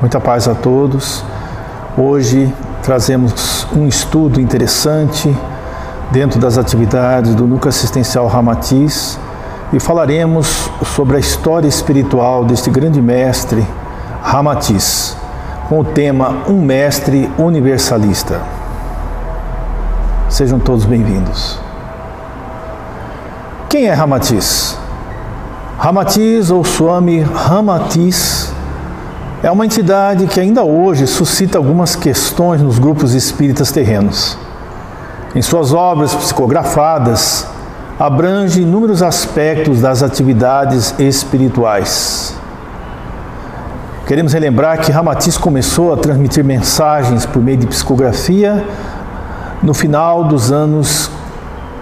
Muita paz a todos. Hoje trazemos um estudo interessante dentro das atividades do Núcleo Assistencial Ramatiz e falaremos sobre a história espiritual deste grande mestre Ramatiz, com o tema Um Mestre Universalista. Sejam todos bem-vindos. Quem é Ramatiz? Ramatiz ou Swami Ramatiz é uma entidade que ainda hoje suscita algumas questões nos grupos espíritas terrenos. Em suas obras psicografadas, abrange inúmeros aspectos das atividades espirituais. Queremos relembrar que Ramatiz começou a transmitir mensagens por meio de psicografia no final dos anos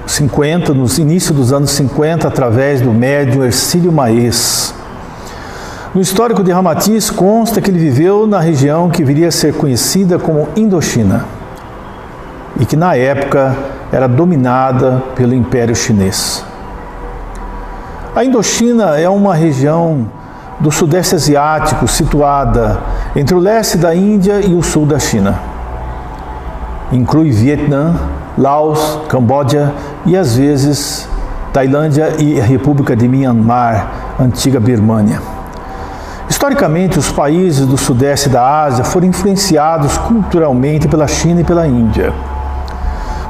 50, no início dos anos 50, através do médium Ercílio Maes. No histórico de Ramatiz consta que ele viveu na região que viria a ser conhecida como Indochina e que na época era dominada pelo Império Chinês. A Indochina é uma região do Sudeste Asiático situada entre o leste da Índia e o sul da China. Inclui Vietnã, Laos, Camboja e às vezes Tailândia e a República de Myanmar, antiga Birmânia. Historicamente, os países do sudeste da Ásia foram influenciados culturalmente pela China e pela Índia,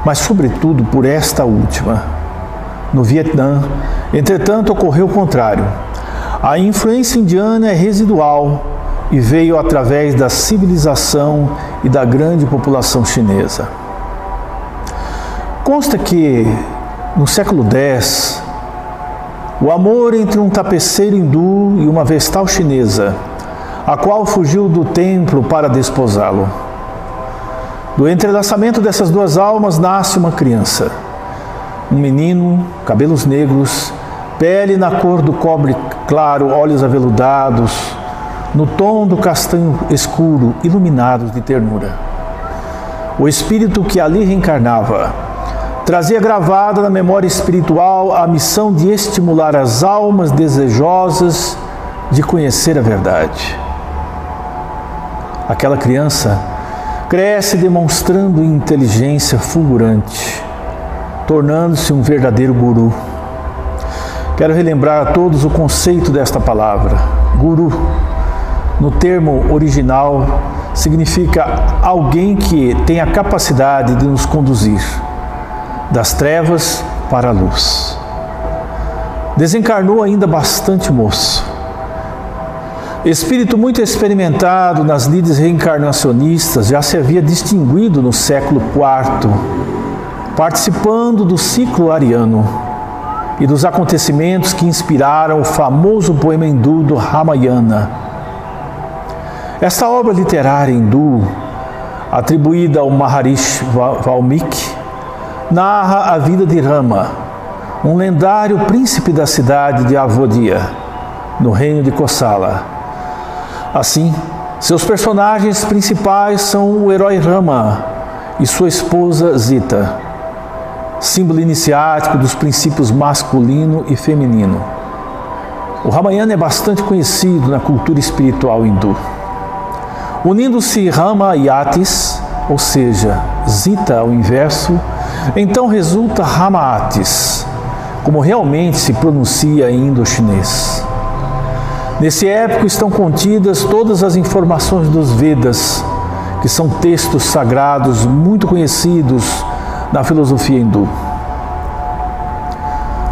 mas, sobretudo, por esta última. No Vietnã, entretanto, ocorreu o contrário. A influência indiana é residual e veio através da civilização e da grande população chinesa. Consta que, no século X, o amor entre um tapeceiro hindu e uma vestal chinesa, a qual fugiu do templo para desposá-lo. Do entrelaçamento dessas duas almas nasce uma criança. Um menino, cabelos negros, pele na cor do cobre claro, olhos aveludados, no tom do castanho escuro, iluminados de ternura. O espírito que ali reencarnava trazia gravada na memória espiritual a missão de estimular as almas desejosas de conhecer a verdade. Aquela criança cresce demonstrando inteligência fulgurante, tornando-se um verdadeiro guru. Quero relembrar a todos o conceito desta palavra. Guru, no termo original, significa alguém que tem a capacidade de nos conduzir das trevas para a luz. Desencarnou ainda bastante moço. Espírito muito experimentado nas lides reencarnacionistas, já se havia distinguido no século IV, participando do ciclo ariano e dos acontecimentos que inspiraram o famoso poema hindu do Ramayana. Esta obra literária hindu, atribuída ao Maharishi Valmiki, narra a vida de Rama, um lendário príncipe da cidade de Avodia, no reino de Kosala. Assim, seus personagens principais são o herói Rama e sua esposa Zita, símbolo iniciático dos princípios masculino e feminino. O Ramayana é bastante conhecido na cultura espiritual hindu. Unindo-se Rama e Atis, ou seja, Zita ao inverso, então resulta Ramaatis, como realmente se pronuncia em indo-chinês. Nesse épico estão contidas todas as informações dos Vedas, que são textos sagrados muito conhecidos na filosofia hindu.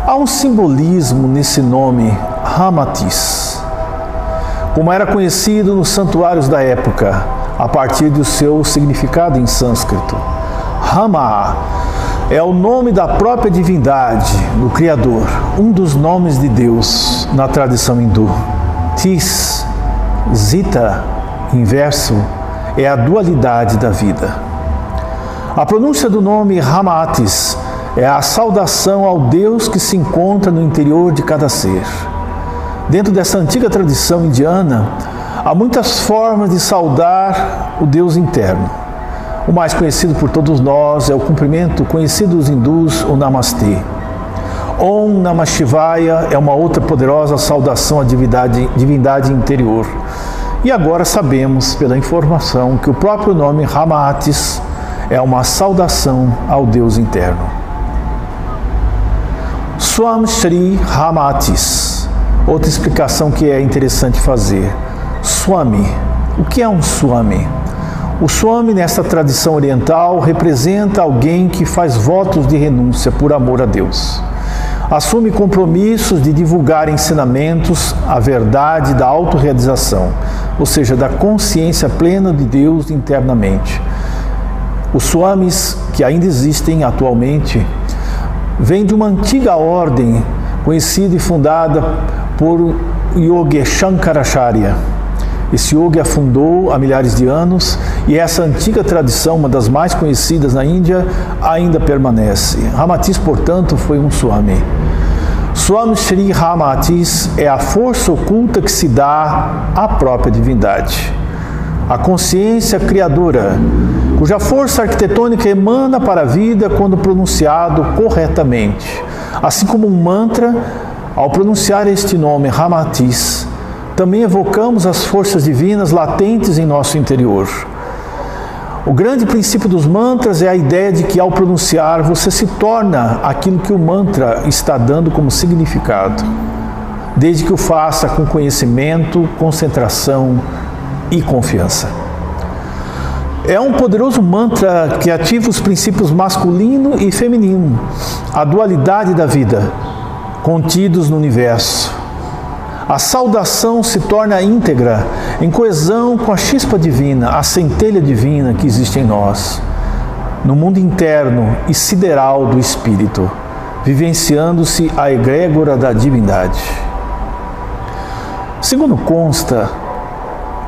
Há um simbolismo nesse nome Ramatis, como era conhecido nos santuários da época, a partir do seu significado em sânscrito. Rama é o nome da própria divindade, do Criador, um dos nomes de Deus na tradição hindu. Tis, Zita, inverso, é a dualidade da vida. A pronúncia do nome Ramatis é a saudação ao Deus que se encontra no interior de cada ser. Dentro dessa antiga tradição indiana, há muitas formas de saudar o Deus interno. O mais conhecido por todos nós é o cumprimento conhecido dos hindus, o Namastê. Om Namah Shivaya é uma outra poderosa saudação à divindade, divindade interior. E agora sabemos, pela informação, que o próprio nome Ramatis é uma saudação ao Deus interno. Swam Shri Ramatis. Outra explicação que é interessante fazer. Swami. O que é um Swami? O Swami, nesta tradição oriental, representa alguém que faz votos de renúncia por amor a Deus. Assume compromissos de divulgar ensinamentos, a verdade da autorrealização, ou seja, da consciência plena de Deus internamente. Os Swamis, que ainda existem atualmente, vêm de uma antiga ordem conhecida e fundada por Yogi Shankaracharya esse yoga afundou há milhares de anos e essa antiga tradição, uma das mais conhecidas na Índia, ainda permanece. Ramatis, portanto, foi um Swami. Swami Sri Ramatis é a força oculta que se dá à própria divindade. A consciência criadora, cuja força arquitetônica emana para a vida quando pronunciado corretamente. Assim como um mantra, ao pronunciar este nome, Ramatis, também evocamos as forças divinas latentes em nosso interior. O grande princípio dos mantras é a ideia de que ao pronunciar você se torna aquilo que o mantra está dando como significado, desde que o faça com conhecimento, concentração e confiança. É um poderoso mantra que ativa os princípios masculino e feminino, a dualidade da vida, contidos no universo a saudação se torna íntegra, em coesão com a chispa divina, a centelha divina que existe em nós, no mundo interno e sideral do Espírito, vivenciando-se a egrégora da divindade. Segundo consta,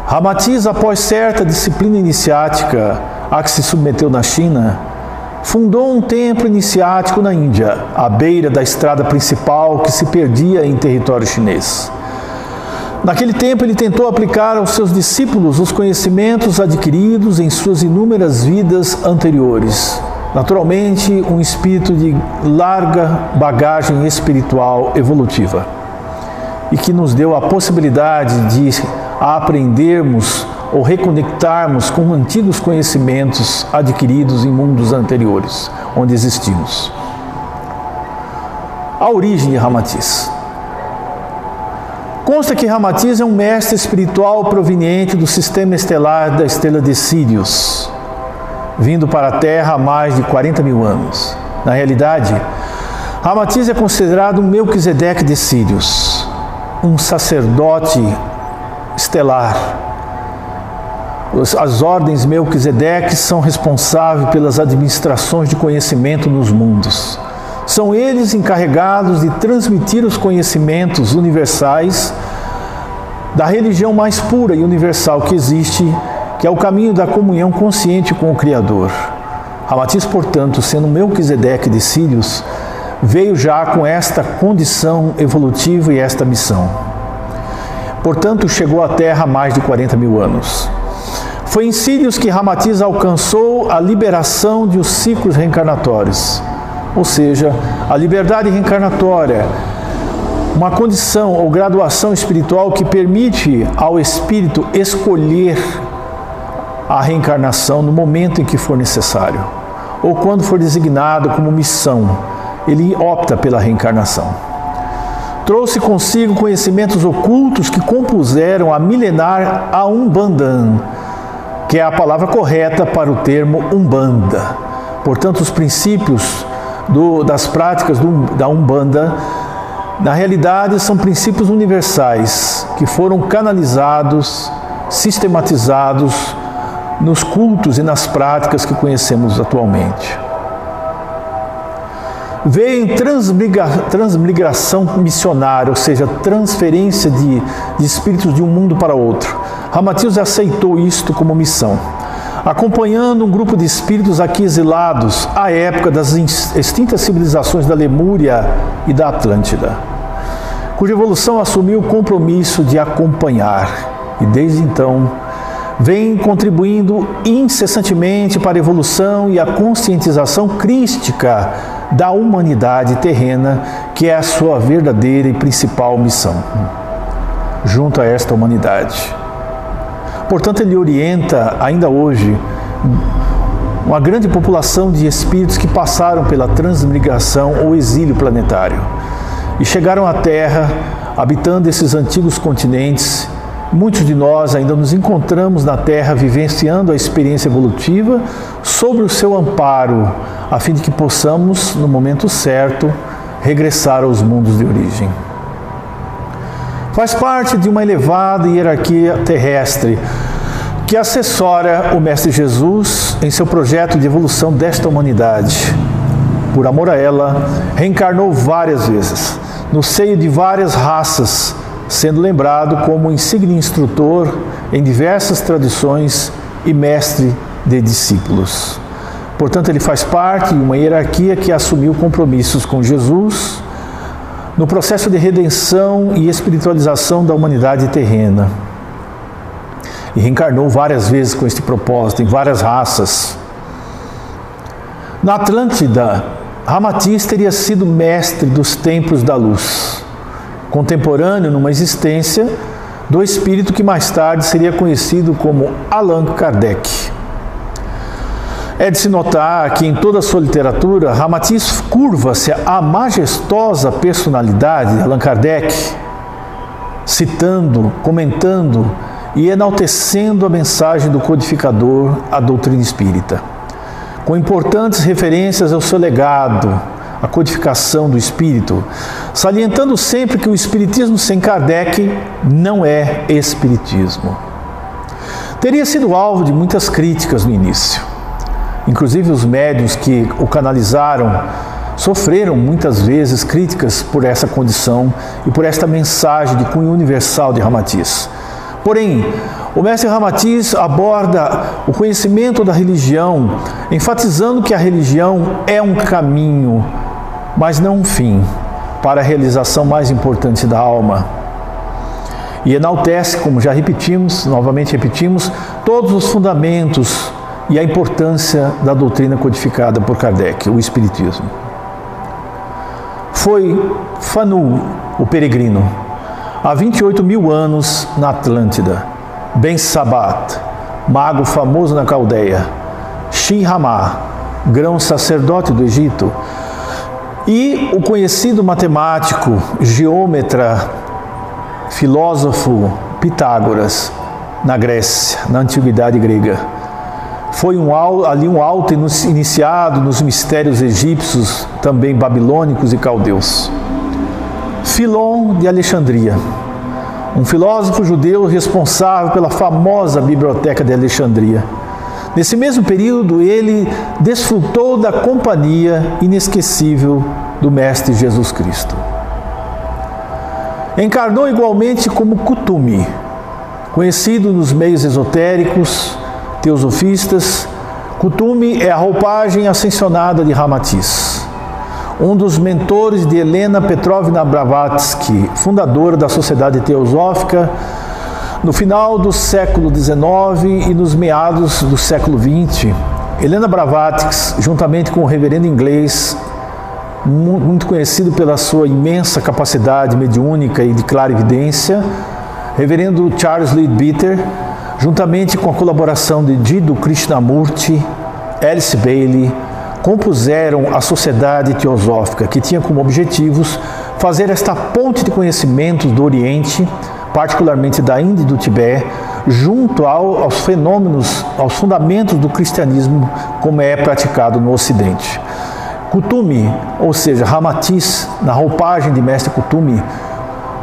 Ramatiz, após certa disciplina iniciática a que se submeteu na China, fundou um templo iniciático na Índia, à beira da estrada principal que se perdia em território chinês. Naquele tempo, ele tentou aplicar aos seus discípulos os conhecimentos adquiridos em suas inúmeras vidas anteriores. Naturalmente, um espírito de larga bagagem espiritual evolutiva e que nos deu a possibilidade de aprendermos ou reconectarmos com antigos conhecimentos adquiridos em mundos anteriores, onde existimos. A origem de Ramatiz. Consta que Ramatiz é um mestre espiritual proveniente do sistema estelar da estrela de Sirius, vindo para a Terra há mais de 40 mil anos. Na realidade, Ramatiz é considerado um Melquisedeque de Sirius, um sacerdote estelar. As ordens Melquisedeques são responsáveis pelas administrações de conhecimento nos mundos. São eles encarregados de transmitir os conhecimentos universais da religião mais pura e universal que existe, que é o caminho da comunhão consciente com o Criador. Ramatiz, portanto, sendo Melquisedeque de Sírios, veio já com esta condição evolutiva e esta missão. Portanto, chegou à Terra há mais de 40 mil anos. Foi em Sírios que Ramatiz alcançou a liberação de os ciclos reencarnatórios ou seja, a liberdade reencarnatória, uma condição ou graduação espiritual que permite ao espírito escolher a reencarnação no momento em que for necessário, ou quando for designado como missão, ele opta pela reencarnação. Trouxe consigo conhecimentos ocultos que compuseram a milenar a Umbandan, que é a palavra correta para o termo Umbanda. Portanto, os princípios do, das práticas do, da Umbanda, na realidade são princípios universais que foram canalizados, sistematizados nos cultos e nas práticas que conhecemos atualmente. Veio transmigra, transmigração missionária, ou seja, transferência de, de espíritos de um mundo para outro. Ramatius aceitou isto como missão acompanhando um grupo de espíritos aqui exilados à época das extintas civilizações da Lemúria e da Atlântida, cuja evolução assumiu o compromisso de acompanhar e desde então vem contribuindo incessantemente para a evolução e a conscientização crística da humanidade terrena, que é a sua verdadeira e principal missão, junto a esta humanidade. Portanto, ele orienta ainda hoje uma grande população de espíritos que passaram pela transmigração ou exílio planetário e chegaram à Terra, habitando esses antigos continentes. Muitos de nós ainda nos encontramos na Terra vivenciando a experiência evolutiva sobre o seu amparo, a fim de que possamos, no momento certo, regressar aos mundos de origem. Faz parte de uma elevada hierarquia terrestre que assessora o Mestre Jesus em seu projeto de evolução desta humanidade. Por amor a ela, reencarnou várias vezes, no seio de várias raças, sendo lembrado como insigne instrutor em diversas tradições e mestre de discípulos. Portanto, ele faz parte de uma hierarquia que assumiu compromissos com Jesus no processo de redenção e espiritualização da humanidade terrena. E reencarnou várias vezes com este propósito, em várias raças. Na Atlântida, Ramatiz teria sido mestre dos templos da luz, contemporâneo numa existência do espírito que mais tarde seria conhecido como Allan Kardec. É de se notar que em toda a sua literatura, Ramatiz curva-se à majestosa personalidade de Allan Kardec, citando, comentando e enaltecendo a mensagem do codificador, a doutrina espírita, com importantes referências ao seu legado, a codificação do espírito, salientando sempre que o espiritismo sem Kardec não é espiritismo. Teria sido alvo de muitas críticas no início. Inclusive, os médios que o canalizaram sofreram muitas vezes críticas por essa condição e por esta mensagem de cunho universal de Ramatiz. Porém, o mestre Ramatiz aborda o conhecimento da religião, enfatizando que a religião é um caminho, mas não um fim, para a realização mais importante da alma. E enaltece, como já repetimos, novamente repetimos, todos os fundamentos e a importância da doutrina codificada por Kardec, o Espiritismo. Foi Fanu, o peregrino, há 28 mil anos na Atlântida, Ben Sabat, mago famoso na Caldeia, Shinramá, grão sacerdote do Egito, e o conhecido matemático, geômetra, filósofo Pitágoras, na Grécia, na antiguidade grega foi um, ali um alto iniciado nos mistérios egípcios, também babilônicos e caldeus. Filon de Alexandria, um filósofo judeu responsável pela famosa Biblioteca de Alexandria. Nesse mesmo período, ele desfrutou da companhia inesquecível do Mestre Jesus Cristo. Encarnou igualmente como Kutumi, conhecido nos meios esotéricos, teosofistas, Kutumi é a roupagem ascensionada de Ramatiz. Um dos mentores de Helena Petrovna Blavatsky, fundadora da Sociedade Teosófica, no final do século XIX e nos meados do século XX, Helena Blavatsky, juntamente com o reverendo inglês, muito conhecido pela sua imensa capacidade mediúnica e de clarividência, reverendo Charles Leadbeater, juntamente com a colaboração de Dido Krishnamurti, Alice Bailey, compuseram a Sociedade Teosófica, que tinha como objetivos fazer esta ponte de conhecimentos do Oriente, particularmente da Índia e do Tibete, junto ao, aos fenômenos, aos fundamentos do cristianismo como é praticado no Ocidente. Kutumi, ou seja, Ramatiz, na roupagem de mestre Kutumi,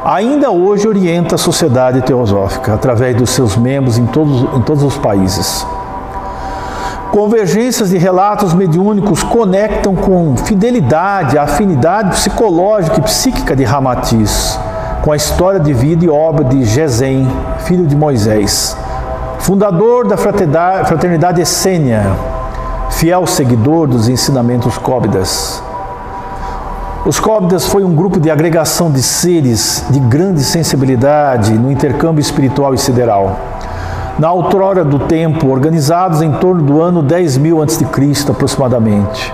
ainda hoje orienta a sociedade teosófica através dos seus membros em todos, em todos os países. Convergências de relatos mediúnicos conectam com fidelidade a afinidade psicológica e psíquica de Ramatiz com a história de vida e obra de Gesem, filho de Moisés, fundador da fraternidade Essênia, fiel seguidor dos ensinamentos cóbidas. Os Cóbidas foi um grupo de agregação de seres de grande sensibilidade no intercâmbio espiritual e sideral. Na outrora do tempo, organizados em torno do ano 10.000 a.C. aproximadamente.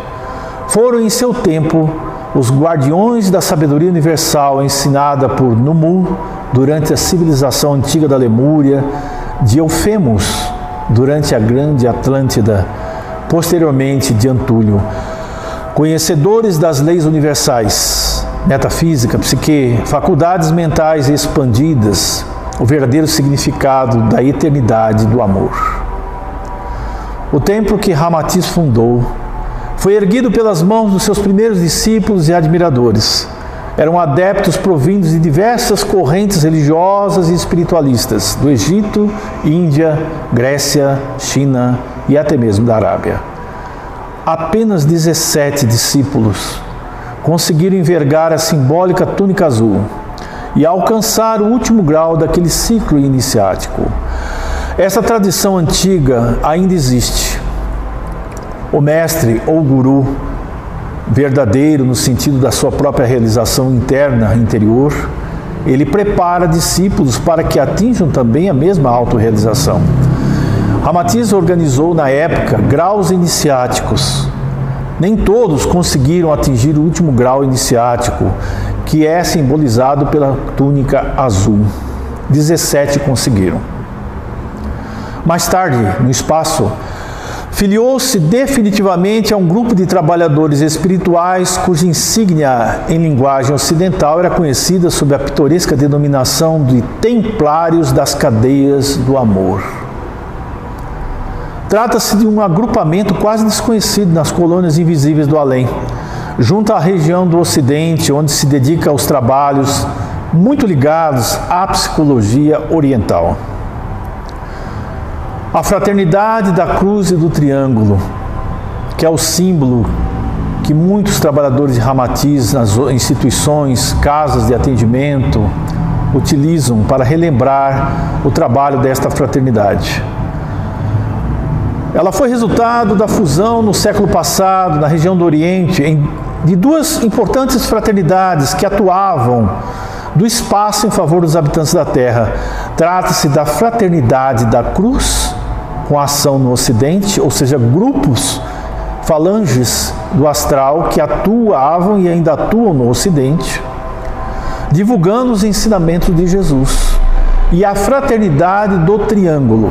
Foram em seu tempo os guardiões da sabedoria universal ensinada por Numu durante a civilização antiga da Lemúria, de Eufemos durante a grande Atlântida, posteriormente de Antúlio. Conhecedores das leis universais, metafísica, psique, faculdades mentais expandidas, o verdadeiro significado da eternidade do amor. O templo que Ramatiz fundou foi erguido pelas mãos dos seus primeiros discípulos e admiradores. Eram adeptos provindos de diversas correntes religiosas e espiritualistas do Egito, Índia, Grécia, China e até mesmo da Arábia. Apenas 17 discípulos conseguiram envergar a simbólica túnica azul e alcançar o último grau daquele ciclo iniciático. Essa tradição antiga ainda existe. O mestre ou guru verdadeiro no sentido da sua própria realização interna, interior, ele prepara discípulos para que atinjam também a mesma autorrealização. Ramatiz organizou na época graus iniciáticos. Nem todos conseguiram atingir o último grau iniciático, que é simbolizado pela túnica azul. 17 conseguiram. Mais tarde, no espaço, filiou-se definitivamente a um grupo de trabalhadores espirituais cuja insígnia em linguagem ocidental era conhecida sob a pitoresca denominação de Templários das Cadeias do Amor. Trata-se de um agrupamento quase desconhecido nas colônias invisíveis do além, junto à região do Ocidente, onde se dedica aos trabalhos muito ligados à psicologia oriental. A fraternidade da cruz e do triângulo, que é o símbolo que muitos trabalhadores de Ramatiz nas instituições, casas de atendimento, utilizam para relembrar o trabalho desta fraternidade. Ela foi resultado da fusão no século passado, na região do Oriente, de duas importantes fraternidades que atuavam do espaço em favor dos habitantes da Terra. Trata-se da Fraternidade da Cruz com ação no Ocidente, ou seja, grupos, falanges do astral que atuavam e ainda atuam no Ocidente, divulgando os ensinamentos de Jesus. E a fraternidade do Triângulo,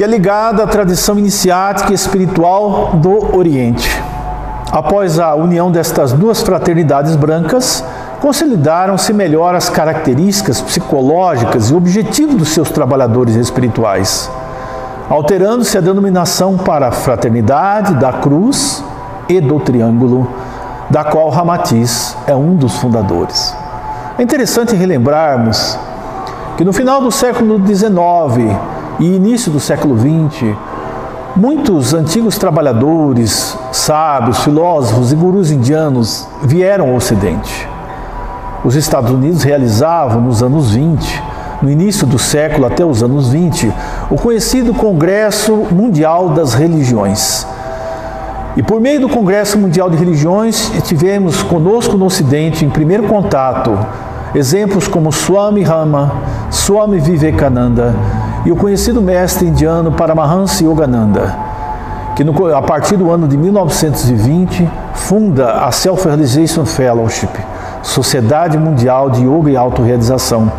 que é ligada à tradição iniciática e espiritual do Oriente. Após a união destas duas fraternidades brancas, consolidaram-se melhor as características psicológicas e objetivos dos seus trabalhadores espirituais alterando-se a denominação para Fraternidade da Cruz e do Triângulo, da qual Ramatiz é um dos fundadores. É interessante relembrarmos que no final do século XIX e início do século XX, muitos antigos trabalhadores, sábios, filósofos e gurus indianos vieram ao Ocidente. Os Estados Unidos realizavam nos anos 20 no início do século até os anos 20, o conhecido Congresso Mundial das Religiões. E por meio do Congresso Mundial de Religiões, tivemos conosco no Ocidente, em primeiro contato, exemplos como Swami Rama, Swami Vivekananda e o conhecido mestre indiano Paramahansa Yogananda, que no, a partir do ano de 1920 funda a Self-Realization Fellowship, Sociedade Mundial de Yoga e Autorealização,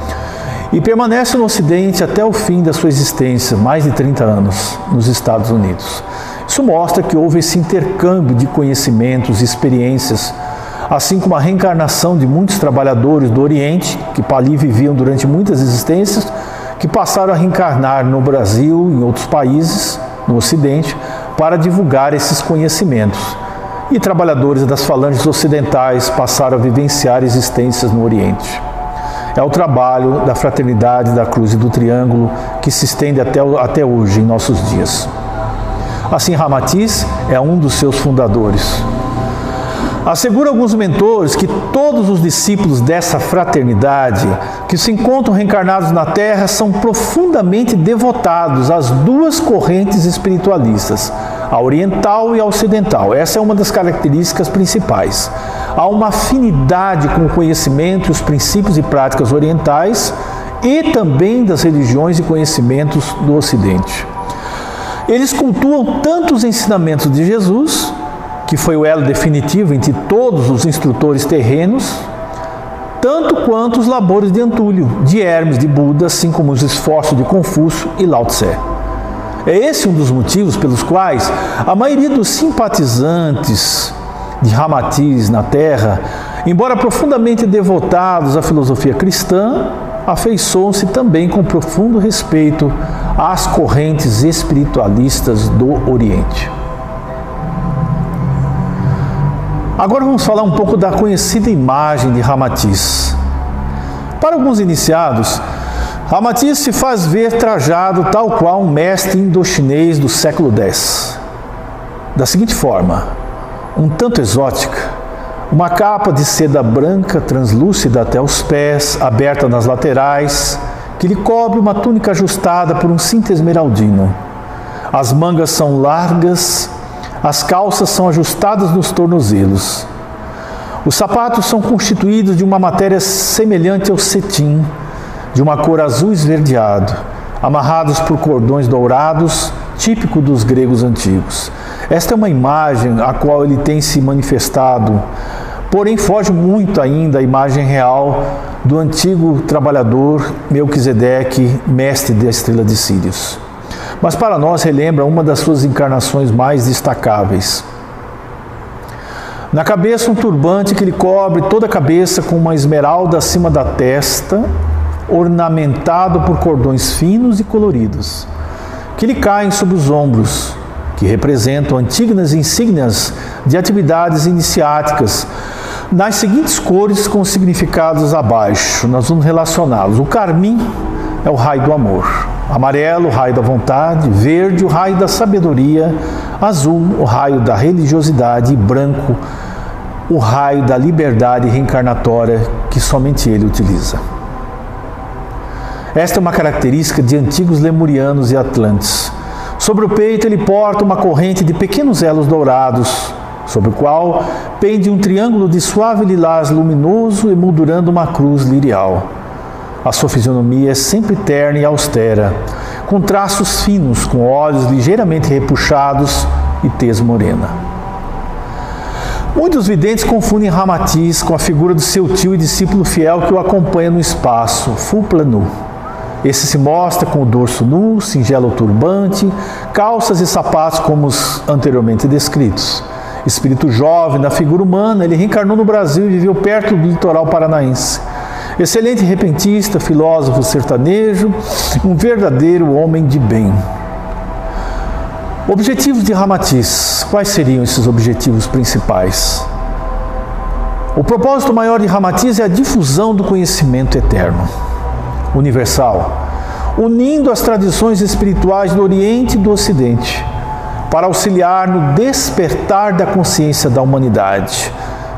e permanece no Ocidente até o fim da sua existência, mais de 30 anos, nos Estados Unidos. Isso mostra que houve esse intercâmbio de conhecimentos e experiências, assim como a reencarnação de muitos trabalhadores do Oriente, que ali viviam durante muitas existências, que passaram a reencarnar no Brasil, em outros países, no Ocidente, para divulgar esses conhecimentos. E trabalhadores das falanges ocidentais passaram a vivenciar existências no Oriente. É o trabalho da fraternidade da Cruz e do Triângulo que se estende até, até hoje, em nossos dias. Assim, Ramatiz é um dos seus fundadores. Assegura alguns mentores que todos os discípulos dessa fraternidade que se encontram reencarnados na Terra são profundamente devotados às duas correntes espiritualistas, a oriental e a ocidental. Essa é uma das características principais. Há uma afinidade com o conhecimento os princípios e práticas orientais e também das religiões e conhecimentos do Ocidente. Eles cultuam tanto os ensinamentos de Jesus, que foi o elo definitivo entre todos os instrutores terrenos, tanto quanto os labores de Antúlio, de Hermes, de Buda, assim como os esforços de Confúcio e Lao Tse. É esse um dos motivos pelos quais a maioria dos simpatizantes de Ramatiz na Terra, embora profundamente devotados à filosofia cristã, afeiçoam-se também com profundo respeito às correntes espiritualistas do Oriente. Agora vamos falar um pouco da conhecida imagem de Ramatiz. Para alguns iniciados, Ramatiz se faz ver trajado tal qual um mestre indochinês do século X. Da seguinte forma, um tanto exótica, uma capa de seda branca translúcida até os pés, aberta nas laterais, que lhe cobre uma túnica ajustada por um cinto esmeraldino. As mangas são largas, as calças são ajustadas nos tornozelos. Os sapatos são constituídos de uma matéria semelhante ao cetim, de uma cor azul esverdeado, amarrados por cordões dourados, típico dos gregos antigos. Esta é uma imagem a qual ele tem se manifestado, porém foge muito ainda à imagem real do antigo trabalhador Melquisedeque, mestre da estrela de Sírios. Mas para nós relembra uma das suas encarnações mais destacáveis. Na cabeça, um turbante que lhe cobre toda a cabeça com uma esmeralda acima da testa ornamentado por cordões finos e coloridos, que lhe caem sobre os ombros, que representam antigas insígnias de atividades iniciáticas, nas seguintes cores com significados abaixo. Nós vamos relacioná-los. O carmim é o raio do amor, amarelo, o raio da vontade, verde, o raio da sabedoria, azul, o raio da religiosidade e branco, o raio da liberdade reencarnatória que somente ele utiliza. Esta é uma característica de antigos lemurianos e atlantes. Sobre o peito ele porta uma corrente de pequenos elos dourados, sobre o qual pende um triângulo de suave lilás luminoso emoldurando uma cruz lirial. A sua fisionomia é sempre terna e austera, com traços finos, com olhos ligeiramente repuxados e tez morena. Muitos videntes confundem Ramatiz com a figura do seu tio e discípulo fiel que o acompanha no espaço, Fuplanu. Esse se mostra com o dorso nu, singelo turbante, calças e sapatos como os anteriormente descritos. Espírito jovem da figura humana, ele reencarnou no Brasil e viveu perto do litoral paranaense. Excelente repentista, filósofo sertanejo, um verdadeiro homem de bem. Objetivos de Ramatiz. Quais seriam esses objetivos principais? O propósito maior de Ramatiz é a difusão do conhecimento eterno universal, unindo as tradições espirituais do Oriente e do Ocidente, para auxiliar no despertar da consciência da humanidade,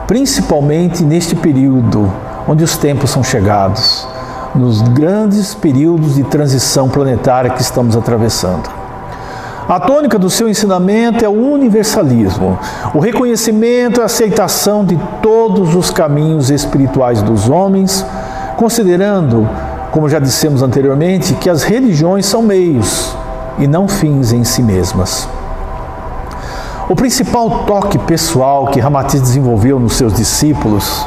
principalmente neste período onde os tempos são chegados, nos grandes períodos de transição planetária que estamos atravessando. A tônica do seu ensinamento é o universalismo, o reconhecimento e aceitação de todos os caminhos espirituais dos homens, considerando como já dissemos anteriormente, que as religiões são meios e não fins em si mesmas. O principal toque pessoal que Ramatiz desenvolveu nos seus discípulos,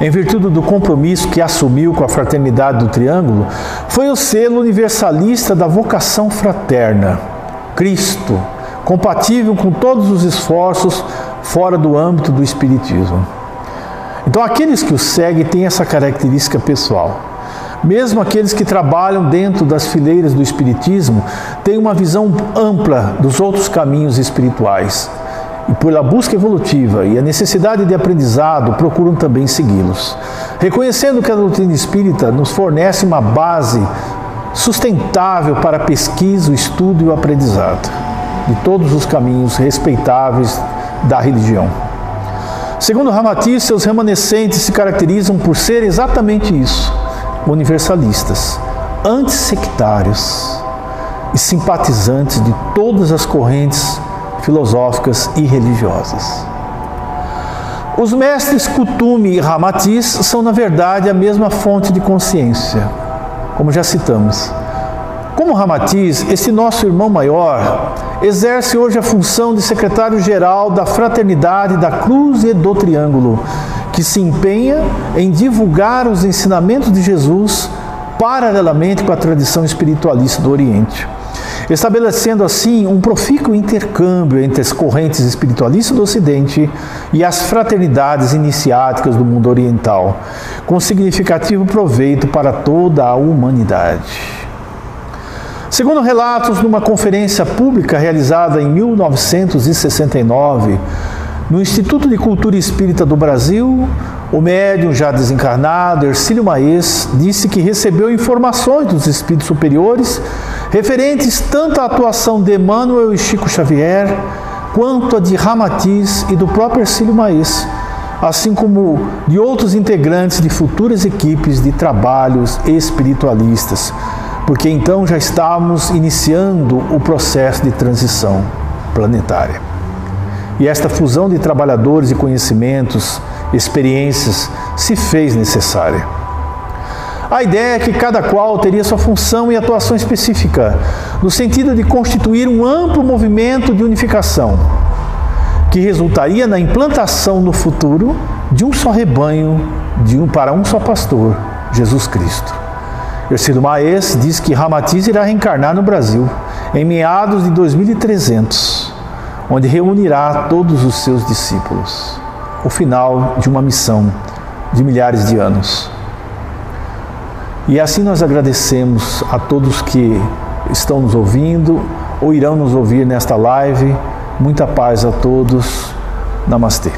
em virtude do compromisso que assumiu com a fraternidade do Triângulo, foi o selo universalista da vocação fraterna, Cristo, compatível com todos os esforços fora do âmbito do Espiritismo. Então, aqueles que o seguem têm essa característica pessoal. Mesmo aqueles que trabalham dentro das fileiras do Espiritismo têm uma visão ampla dos outros caminhos espirituais pela busca evolutiva e a necessidade de aprendizado, procuram também segui-los. Reconhecendo que a doutrina espírita nos fornece uma base sustentável para a pesquisa, o estudo e o aprendizado de todos os caminhos respeitáveis da religião. Segundo Ramatiz, seus remanescentes se caracterizam por ser exatamente isso universalistas, antissectários e simpatizantes de todas as correntes filosóficas e religiosas. Os mestres Kutumi e Ramatiz são, na verdade, a mesma fonte de consciência, como já citamos. Como Ramatiz, esse nosso irmão maior exerce hoje a função de secretário-geral da Fraternidade da Cruz e do Triângulo, que se empenha em divulgar os ensinamentos de Jesus paralelamente com a tradição espiritualista do Oriente, estabelecendo assim um profícuo intercâmbio entre as correntes espiritualistas do Ocidente e as fraternidades iniciáticas do mundo oriental, com significativo proveito para toda a humanidade. Segundo relatos numa conferência pública realizada em 1969 no Instituto de Cultura Espírita do Brasil, o médium já desencarnado, Ercílio Maes, disse que recebeu informações dos espíritos superiores referentes tanto à atuação de Emmanuel e Chico Xavier, quanto a de Ramatiz e do próprio Ercílio Maes, assim como de outros integrantes de futuras equipes de trabalhos espiritualistas, porque então já estávamos iniciando o processo de transição planetária. E esta fusão de trabalhadores e conhecimentos experiências se fez necessária. A ideia é que cada qual teria sua função e atuação específica, no sentido de constituir um amplo movimento de unificação, que resultaria na implantação no futuro de um só rebanho, de um para um só pastor, Jesus Cristo. Ercílio Maes diz que Ramatiz irá reencarnar no Brasil em meados de 2300, onde reunirá todos os seus discípulos o final de uma missão de milhares de anos. E assim nós agradecemos a todos que estão nos ouvindo ou irão nos ouvir nesta live. Muita paz a todos. Namastê.